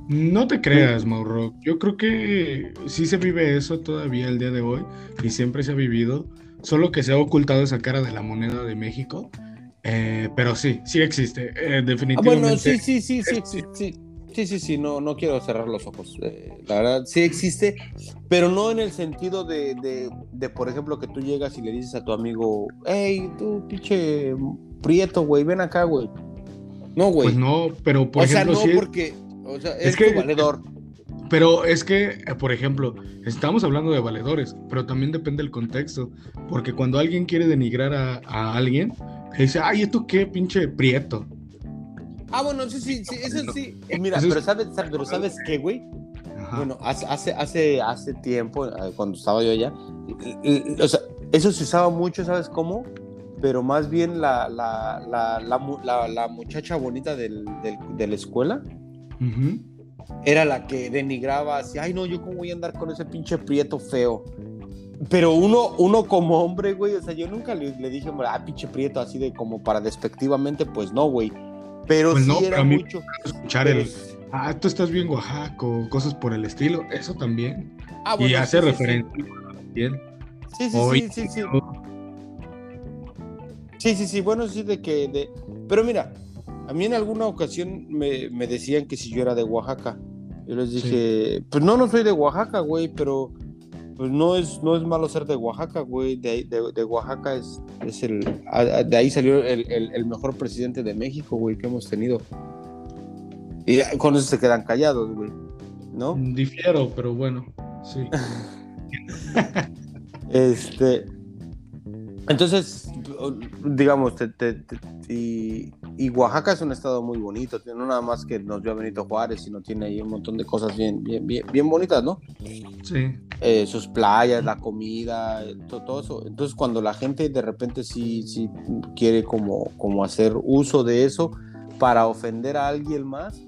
No te creas, Mauro. Yo creo que sí se vive eso todavía el día de hoy y siempre se ha vivido, solo que se ha ocultado esa cara de la moneda de México. Eh, pero sí, sí existe. eh, Ah, definitivamente. bueno, sí, sí, sí, sí, sí, sí, sí, sí, sí, no, no quiero cerrar los ojos. eh, la verdad, sí existe, pero no en el sentido de, de, de, por ejemplo, que tú llegas y le dices a tu amigo, hey, tú, pinche prieto, güey, ven acá, güey. No, güey. Pues no, pero por o sea, ejemplo, no sí porque, o sea, es es, que- tu valedor. Pero es que, eh, por ejemplo, estamos hablando de valedores, pero también depende del contexto. Porque cuando alguien quiere denigrar a, a alguien, dice, ay, ¿esto qué, pinche prieto? Ah, bueno, sí, sí, sí, eso sí. Mira, Eso es- pero sabes, sabes- pero sabes qué, güey. Ajá. Bueno, hace, hace, hace, hace tiempo, eh, cuando estaba yo allá, o sea, eso se usaba mucho, ¿sabes cómo? Pero más bien la, la, la, la, mu- la- la muchacha bonita del, del- de la escuela Ujú. Era la que denigraba así, ay no, yo cómo voy a andar con ese pinche prieto feo. Pero uno, uno como hombre, güey, o sea, yo nunca le, le dije, ah, pinche prieto, así de como para despectivamente, pues no, güey. Pero Pues sí no, era pero mucho. Escuchar pero- el, ah, tú estás bien Oaxaco, cosas por el estilo, eso también. Ah, y bueno, hace sí, referencia. Sí, sí, sí, sí, sí, sí. Sí, sí, sí, bueno, sí, de que. De... Pero mira, a mí en alguna ocasión me, me decían que si yo era de Oaxaca. Yo les dije, pues no, no soy de Oaxaca, güey, pero pues no es, no es malo ser de Oaxaca, güey. De, de, de Oaxaca es, es el. a- a- De ahí salió el, el- el mejor presidente de México, güey, que hemos tenido. Y con eso se quedan callados, güey. ¿No? Difiero, pero bueno, sí. Este. Entonces, digamos, te- te- te- y, y Oaxaca es un estado muy bonito, no nada más que nos dio Benito Juárez, sino tiene ahí un montón de cosas bien, bien, bien, bien bonitas, ¿no? Sí. Eh, sus playas, la comida, eh, to- todo, eso. Entonces, cuando la gente de repente sí, sí quiere como, como hacer uso de eso para ofender a alguien más,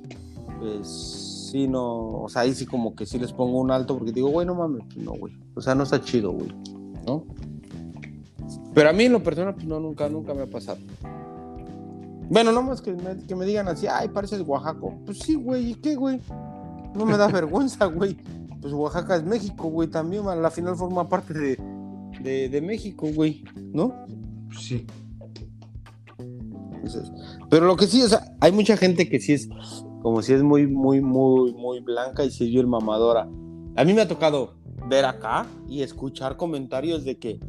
pues sí, no, o sea, ahí sí como que sí les pongo un alto porque digo, güey, no mames, pues no, güey. O sea, no está chido, güey, ¿no? Pero a mí en lo personal, pues no, nunca, nunca me ha pasado. Bueno, no más que me, que me digan así, ay, pareces Oaxaco. Pues sí, güey, ¿y qué, güey? No me da vergüenza, güey. pues Oaxaca es México, güey, también, a la final forma parte de, de, de México, güey, ¿no? Sí. Entonces, pero lo que sí, o sea, hay mucha gente que sí es, como si es muy, muy, muy, muy blanca y si es bien mamadora. A mí me ha tocado ver acá y escuchar comentarios de que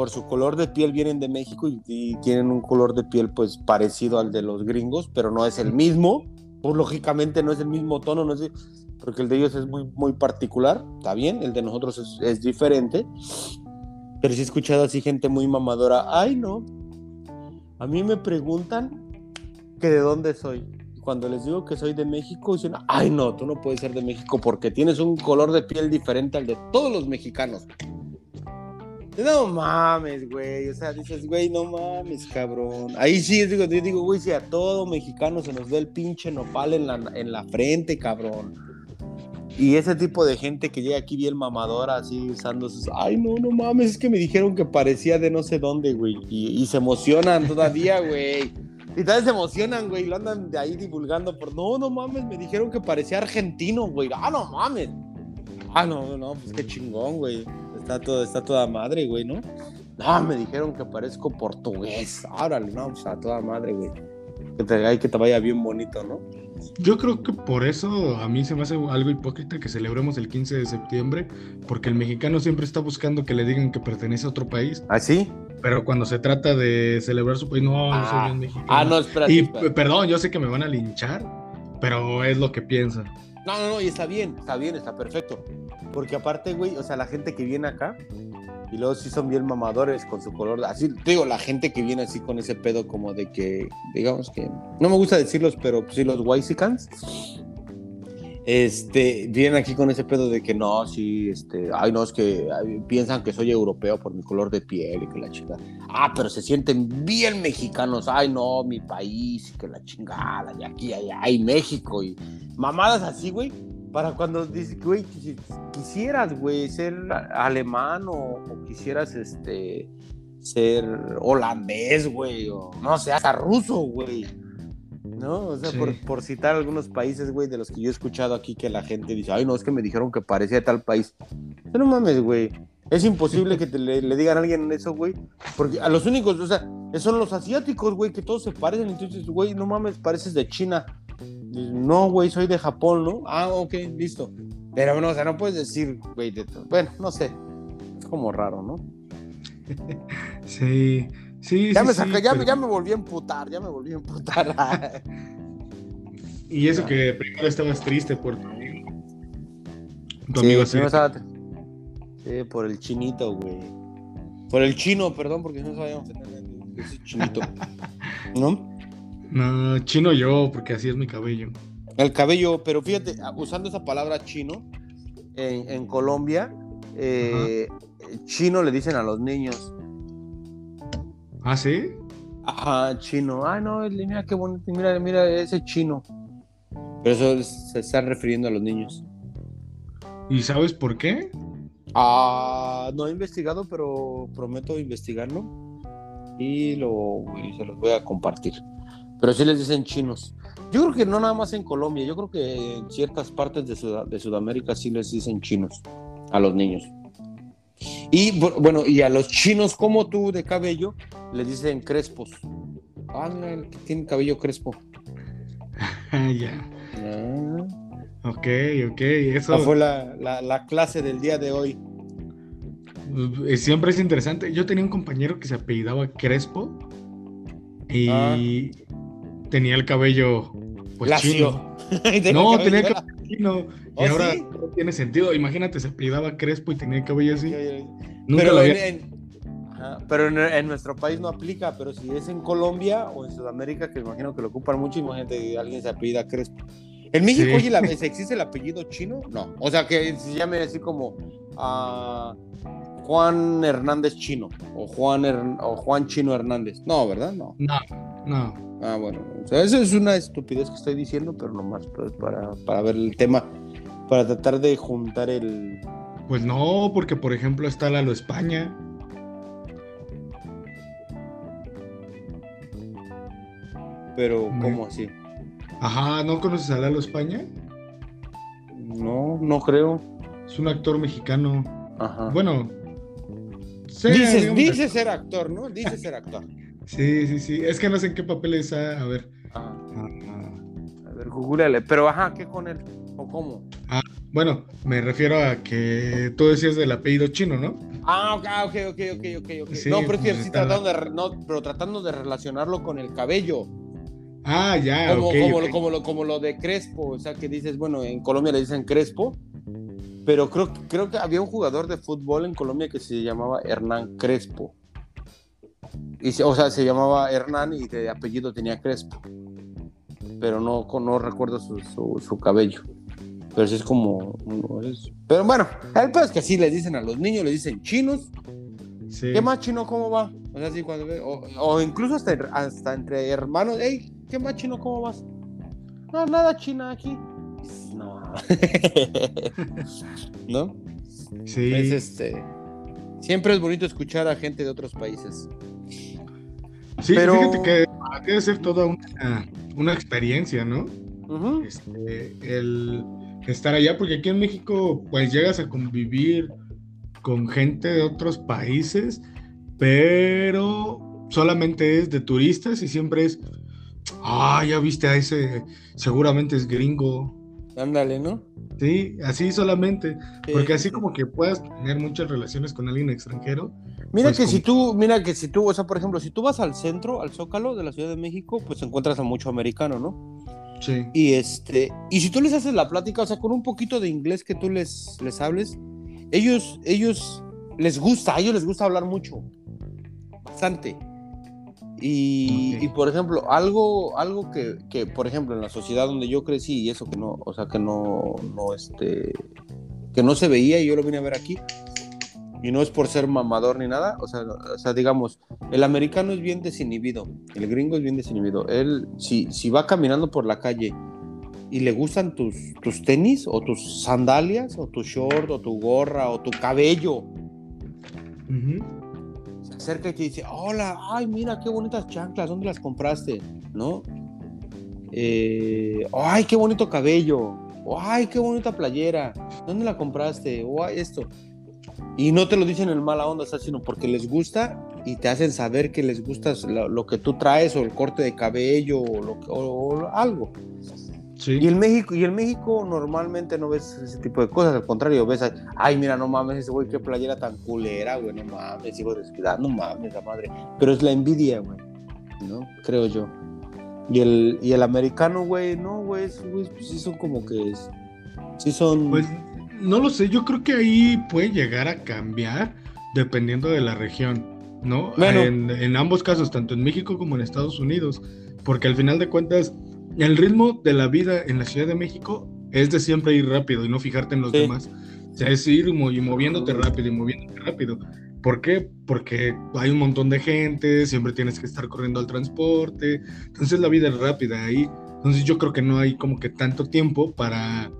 por su color de piel vienen de México y, y tienen un color de piel pues parecido al de los gringos, pero no es el mismo. Pues lógicamente no es el mismo tono, no es porque el de ellos es muy, muy particular, está bien, el de nosotros es, es diferente. Pero sí he escuchado así gente muy mamadora, ay no, a mí me preguntan que de dónde soy. Cuando les digo que soy de México, dicen, ay no, tú no puedes ser de México porque tienes un color de piel diferente al de todos los mexicanos. No mames, güey. O sea, dices, güey, no mames, cabrón. Ahí sí, digo, yo digo, güey, si a todo mexicano se nos ve el pinche nopal en la, en la frente, cabrón. Y ese tipo de gente que llega aquí bien mamadora, así usando sus. Ay, no, no mames, es que me dijeron que parecía de no sé dónde, güey. Y, y se emocionan todavía, güey. Y todavía se emocionan, güey. Lo andan de ahí divulgando por. No, no mames, me dijeron que parecía argentino, güey. Ah, no mames. Ah, no, no, pues qué chingón, güey. Está, todo, está toda madre, güey, ¿no? No, me dijeron que parezco portugués. Árale, no, pues a toda madre, güey. Que te, ay, que te vaya bien bonito, ¿no? Yo creo que por eso a mí se me hace algo hipócrita que celebremos el 15 de septiembre, porque el mexicano siempre está buscando que le digan que pertenece a otro país, ¿Ah, sí? pero cuando se trata de celebrar su país, no, yo soy bien mexicano. Ah, no, espérate. y espérate. perdón, yo sé que me van a linchar, pero es lo que piensan. No, no, no, y está bien, está bien, está perfecto. Porque aparte, güey, o sea, la gente que viene acá, y luego sí son bien mamadores con su color. Así, te digo, la gente que viene así con ese pedo como de que, digamos que, no me gusta decirlos, pero sí los Whitesicans, este, vienen aquí con ese pedo de que no, sí, este, ay, no, es que piensan que soy europeo por mi color de piel y que la chingada. Ah, pero se sienten bien mexicanos, ay, no, mi país y que la chingada, y aquí, allá, y México, y mamadas así, güey. Para cuando dices, güey, si quisieras, güey, ser alemán o, o quisieras, este, ser holandés, güey, o no sé, hasta ruso, güey. ¿No? O sea, Sí. por, por citar algunos países, güey, de los que yo he escuchado aquí que la gente dice, ay, no, es que me dijeron que parecía tal país. No mames, güey. Es imposible que te le, le digan a alguien eso, güey. Porque a los únicos, o sea, son los asiáticos, güey, que todos se parecen. Entonces, güey, no mames, pareces de China. No, güey, soy de Japón, ¿no? Ah, ok, listo. Pero bueno, o sea, no puedes decir, güey, de to- bueno, no sé. Es como raro, ¿no? Sí, sí, Ya sí, me sí, ya, me- pero- ya me volví a emputar, ya me volví a emputar. Y eso que primero estabas triste por tu amigo. Tu Sí, amigo sí, estaba- por el chinito, güey. Por el chino, perdón, porque no sabíamos ese chinito. ¿No? No, chino yo, porque así es mi cabello. El cabello, pero fíjate, usando esa palabra chino, en, en Colombia, eh, chino le dicen a los niños. ¿Ah, sí? Ajá, chino. Ah, no, mira qué bonito, mira, mira ese chino. Pero eso es- se está refiriendo a los niños. ¿Y sabes por qué? Ah, no he investigado, pero prometo investigarlo y lo y se los voy a compartir. Pero sí les dicen chinos. Yo creo que no nada más en Colombia, yo creo que en ciertas partes de, Sud- de Sudamérica sí les dicen chinos a los niños. Y bu- bueno, y a los chinos como tú de cabello les dicen crespos. Ah, el que tiene cabello crespo. Ya. Ah, Ok, ok. Eso esa fue la, la- la clase del día de hoy. eh, siempre es interesante. Yo tenía un compañero que se apellidaba Crespo y Ah. tenía el cabello pues chino. No, tenía el cabello chino. Y ¿Oh, ahora sí? no tiene sentido. Imagínate, se apellidaba Crespo y tenía el cabello así. Nunca pero lo había. en- pero en, en nuestro país no aplica, pero si es en Colombia o en Sudamérica, que imagino que lo ocupan mucho, imagínate alguien se apellida Crespo. En México, Sí. oye, la- ¿existe el apellido chino? No. O sea, que se llame así como ah, Juan Hernández Chino o Juan, Her- o Juan Chino Hernández. No, ¿verdad? No. No, no. Ah, bueno. O sea, eso es una estupidez que estoy diciendo, pero nomás pues, para, para ver el tema, para tratar de juntar el... Pues no, porque por ejemplo está Lalo España. Pero, Muy- ¿cómo así? Ajá, ¿no conoces a Lalo España? No, no creo. Es un actor mexicano. Ajá. Bueno. dices, dices ser actor, ¿no? Dices ser actor. Sí, sí, sí. Es que no sé en qué papel está. A ver. Ah, A ver, googleale. Pero ajá, ¿qué con él? ¿O cómo? Bueno, me refiero a que tú decías del apellido chino, ¿no? Ah, ok, ok, ok, ok, ok. ok. Sí, no, pero es que pues sí está- tratando de, re- no, pero tratando de relacionarlo con el cabello. Ah, ya, como, ok, como, ok. Lo, como, lo, como lo de Crespo, o sea, que dices, bueno, en Colombia le dicen Crespo, pero creo, creo que había un jugador de fútbol en Colombia que se llamaba Hernán Crespo. Y, o sea, se llamaba Hernán y de apellido tenía Crespo. Pero no, no recuerdo su, su, su cabello. Pero sí es como... Pero bueno, el peor es que así les dicen a los niños, les dicen chinos. Sí. ¿Qué más chino cómo va? O sea, sí, cuando o, o incluso hasta, hasta entre hermanos, hey, ¿qué más chino cómo vas? No, nada china aquí. No. ¿No? Sí. Es este. Siempre es bonito escuchar a gente de otros países. Sí, pero- fíjate que debe ser toda una, una experiencia, ¿no? Ujú. Este, el estar allá, porque aquí en México, pues llegas a convivir con gente de otros países, pero solamente es de turistas y siempre es, ah, ya viste a ese, seguramente es gringo. Ándale, ¿no? Sí, así solamente, Sí, porque así sí. como que puedas tener muchas relaciones con alguien extranjero. Mira pues, que como- si tú, mira que si tú, o sea, por ejemplo, si tú vas al centro, al Zócalo de la Ciudad de México, pues encuentras a mucho americano, ¿no? Sí, Y este, y si tú les haces la plática, o sea, con un poquito de inglés que tú les, les hables, ellos, ellos les gusta, a ellos les gusta hablar mucho, bastante. Y, Ok. y, por ejemplo, algo, algo que, que, por ejemplo, en la sociedad donde yo crecí, y eso que no, o sea, que no, no, este, que no se veía, y yo lo vine a ver aquí, y no es por ser mamador ni nada, o sea, o sea, digamos, el americano es bien desinhibido, el gringo es bien desinhibido. Él, si, si va caminando por la calle y le gustan tus, tus tenis o tus sandalias o tu short o tu gorra o tu cabello, ujú, se acerca y te dice, hola, ay, mira qué bonitas chanclas, ¿dónde las compraste? ¿No? Eh, ay, qué bonito cabello, ay, qué bonita playera, ¿dónde la compraste? O "Ay, esto. Y no te lo dicen en mala onda, sino porque les gusta y te hacen saber que les gusta lo, que tú traes o el corte de cabello o, lo o- o algo. Sí. Y en México, y en México normalmente no ves ese tipo de cosas, al contrario, ves, a- ay, mira, no mames, ese güey, qué playera tan culera, güey, no mames, hijo de ciudad, no mames, la madre. Pero es la envidia, güey, ¿no? Creo yo. Y el, y el americano, güey, no, güey, pues sí son como que, es- sí son... Pues no lo sé, yo creo que ahí puede llegar a cambiar dependiendo de la región, ¿no? Bueno. En, en ambos casos, tanto en México como en Estados Unidos, porque al final de cuentas, el ritmo de la vida en la Ciudad de México es de siempre ir rápido y no fijarte en los Sí. demás. O sea, es ir y moviéndote rápido y moviéndote rápido. ¿Por qué? Porque hay un montón de gente, siempre tienes que estar corriendo al transporte, entonces la vida es rápida ahí. Entonces yo creo que no hay como que tanto tiempo para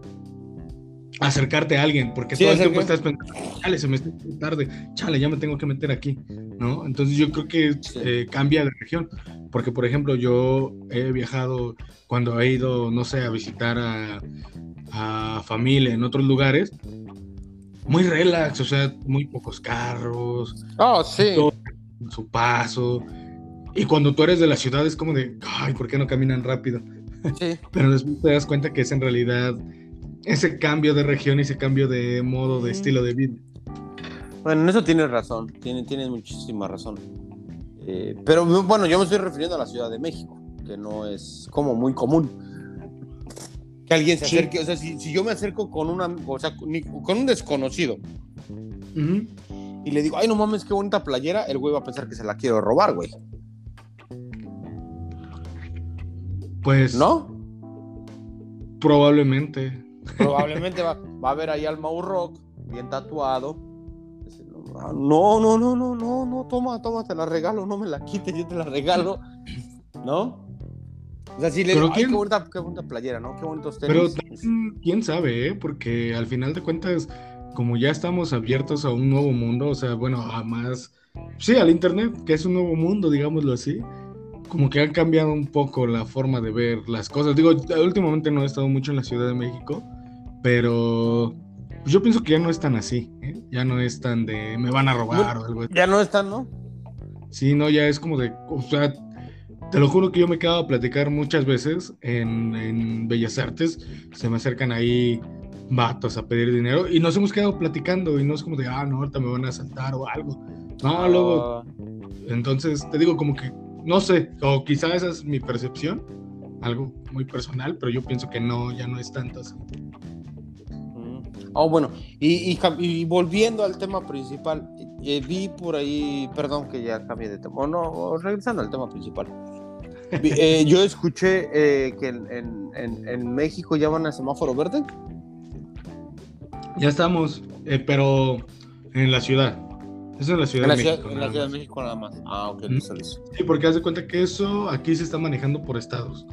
acercarte a alguien, porque Sí, todo el tiempo estás pensando, chale, se me está tarde, chale, ya me tengo que meter aquí, ¿no? Entonces yo creo que Sí. eh, cambia de región, porque por ejemplo yo he viajado cuando he ido, no sé, a visitar a, a familia en otros lugares, muy relax, o sea, muy pocos carros, Oh, sí. todo su paso, y cuando tú eres de la ciudad es como de, ay, ¿por qué no caminan rápido? sí. Pero después te das cuenta que es en realidad ese cambio de región y ese cambio de modo, de estilo de vida. Bueno, en eso tienes razón, tienes, tienes muchísima razón. Eh, pero bueno, yo me estoy refiriendo a la Ciudad de México, que no es como muy común. Que alguien se Sí. acerque, o sea, si, si yo me acerco con una, o sea, con un desconocido y le digo, ay, no mames, qué bonita playera, el güey va a pensar que se la quiero robar, güey. Pues ¿No? probablemente. Probablemente va, va a ver ahí al Mau Rock, bien tatuado. No, no, no, no, no, no, toma, toma, te la regalo, no me la quites, yo te la regalo. ¿No? O sea, si le digo, ay, qué quién- bonita, qué bonita playera, ¿no? Qué bonitos tenis. Pero también, quién sabe, ¿eh? Porque al final de cuentas, como ya estamos abiertos a un nuevo mundo, o sea, bueno, a más, sí, al Internet, que es un nuevo mundo, digámoslo así, como que han cambiado un poco la forma de ver las cosas. Digo, últimamente no he estado mucho en la Ciudad de México, pero pues yo pienso que ya no es tan así, ¿eh? ya no es tan de me van a robar o algo así. Ya no están, ¿no? Sí, no, ya es como de, o sea, te lo juro que yo me he quedado a platicar muchas veces en, en Bellas Artes, se me acercan ahí vatos a pedir dinero y nos hemos quedado platicando y no es como de, ah, no, ahorita me van a asaltar o algo. No, luego, Ah, entonces te digo como que, no sé, o quizá esa es mi percepción, algo muy personal, pero yo pienso que no, ya no es tanto así. Oh, bueno, y, y y volviendo al tema principal, eh, vi por ahí, perdón que ya cambié de tema, o no, regresando al tema principal. Eh, yo escuché eh, que en, en- en- en México ya van a semáforo verde. Ya estamos, eh, pero en la ciudad. Eso en la Ciudad En la, de ciudad, México. en la Ciudad de más. México nada más. Ah, ok, Mm. listo, listo. Sí, porque haz de cuenta que eso aquí se está manejando por estados.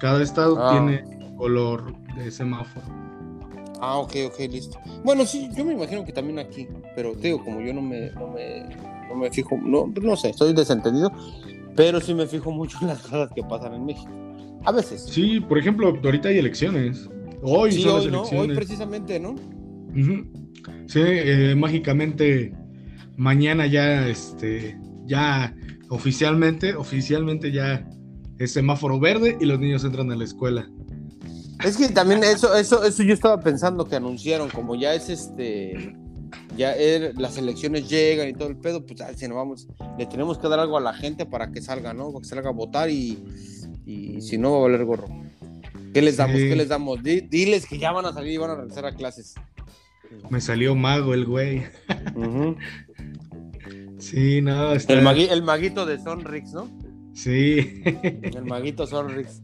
Cada estado Ah. tiene color de semáforo. Ah, ok, ok, listo. Bueno, sí, yo me imagino que también aquí, pero te digo, como yo no me, no me, no me fijo, no, no sé, estoy desentendido, pero sí me fijo mucho en las cosas que pasan en México. A veces. Sí, por ejemplo, ahorita hay elecciones. Hoy Sí, son hoy, las ¿no? Hoy elecciones. precisamente, ¿no? Sí, eh, mágicamente mañana ya, este, ya oficialmente, oficialmente ya es semáforo verde y los niños entran a la escuela. Es que también eso, eso, eso yo estaba pensando que anunciaron, como ya es este, ya er- las elecciones llegan y todo el pedo, pues ay, si no vamos, le tenemos que dar algo a la gente para que salga, ¿no? Para que salga a votar y, y si no va a valer gorro. ¿Qué les damos? Sí. ¿Qué les damos? Di- diles que ya van a salir y van a regresar a clases. Me salió mago el güey. Sí, no, está... el, magui- el maguito de Sonrix, ¿no? Sí, El maguito Sonrix.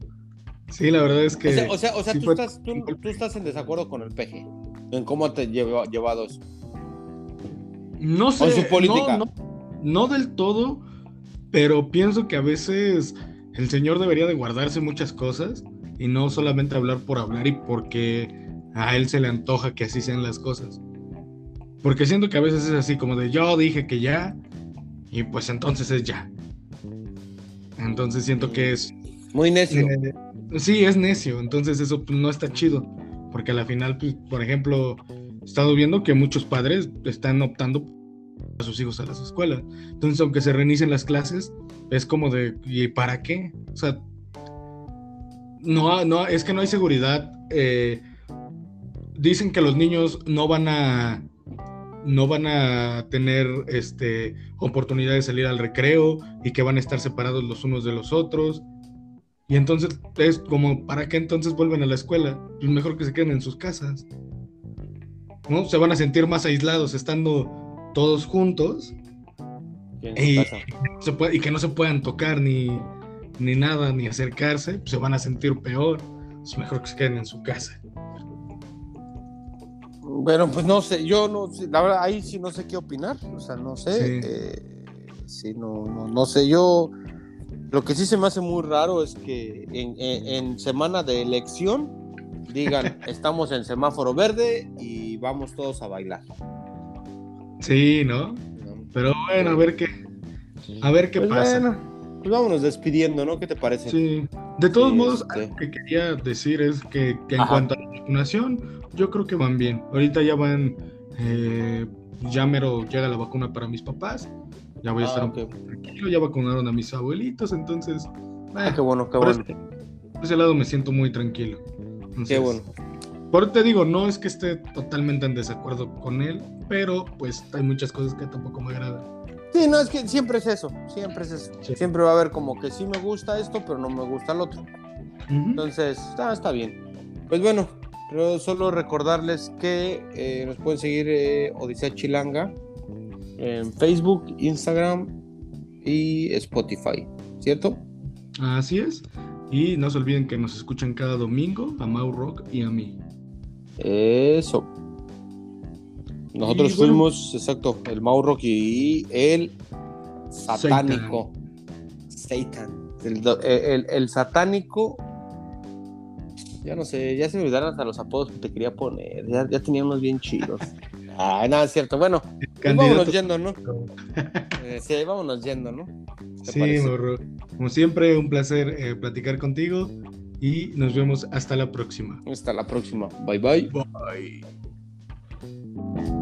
Sí, la verdad es que... O sea, o sea, o sea, sí tú, fue- estás, tú, tú estás en desacuerdo con el peje, en cómo te lleva llevado eso. No sé, su política. No, no- no del todo, pero pienso que a veces el señor debería de guardarse muchas cosas y no solamente hablar por hablar y porque a él se le antoja que así sean las cosas. Porque siento que a veces es así como de yo dije que ya y pues entonces es ya. Entonces siento que es Muy necio. eh, sí, es necio, entonces eso pues, no está chido, porque a la final, pues, por ejemplo, he estado viendo que muchos padres están optando a sus hijos a las escuelas. Entonces, aunque se reinicien las clases, es como de, ¿y para qué? O sea, no, no es que no hay seguridad. eh, dicen que los niños no van a no van a tener este oportunidad de salir al recreo y que van a estar separados los unos de los otros. Y entonces es como, ¿para qué entonces vuelven a la escuela? Pues mejor que se queden en sus casas. ¿No? Se van a sentir más aislados estando todos juntos y, casa. se puede- y que no se puedan tocar ni, ni nada, ni acercarse, pues se van a sentir peor. Es mejor que se queden en su casa. Bueno, pues no sé, yo no sé, la verdad, ahí sí no sé qué opinar, o sea, no sé, Sí. eh, sí, no, no, no sé, yo, lo que sí se me hace muy raro es que en, en- en semana de elección digan, estamos en semáforo verde y vamos todos a bailar. Sí, ¿no? Pero bueno, a ver qué, a ver qué Pues pasa. bueno, pues vámonos despidiendo, ¿no? ¿Qué te parece? Sí. De todos Sí, modos, este. algo que quería decir es que, que en Ajá. cuanto a la vacunación, yo creo que van bien. Ahorita ya van, eh, ya mero llega la vacuna para mis papás. Ya voy a Ah, estar un ok. poco tranquilo. Ya vacunaron a mis abuelitos, entonces, Ah, eh, qué bueno, qué por, bueno, ese, por ese lado me siento muy tranquilo. Entonces, qué bueno. Por te digo, no es que esté totalmente en desacuerdo con él, pero pues hay muchas cosas que tampoco me agradan. Sí, no, es que siempre es eso, siempre es eso. Sí. Siempre va a haber como que sí me gusta esto, pero no me gusta el otro. Entonces, está, está bien. Pues bueno, pero solo recordarles que eh, nos pueden seguir eh, Odisea Chilanga en Facebook, Instagram y Spotify, ¿cierto? Así es. Y no se olviden que nos escuchan cada domingo a Mau Rock y a mí. Eso. Nosotros Y bueno. fuimos, exacto, el Mauro y el satánico. Satan. El, do- el- el satánico. Ya no sé, ya se me olvidaron hasta los apodos que te quería poner. Ya, ya tenía unos bien chidos. Ah, nada, es cierto. Bueno, pues vámonos yendo, ¿no? eh, sí, vámonos yendo, ¿no? Sí. Como siempre, un placer eh, platicar contigo y nos vemos hasta la próxima. Hasta la próxima. Bye, bye. Bye.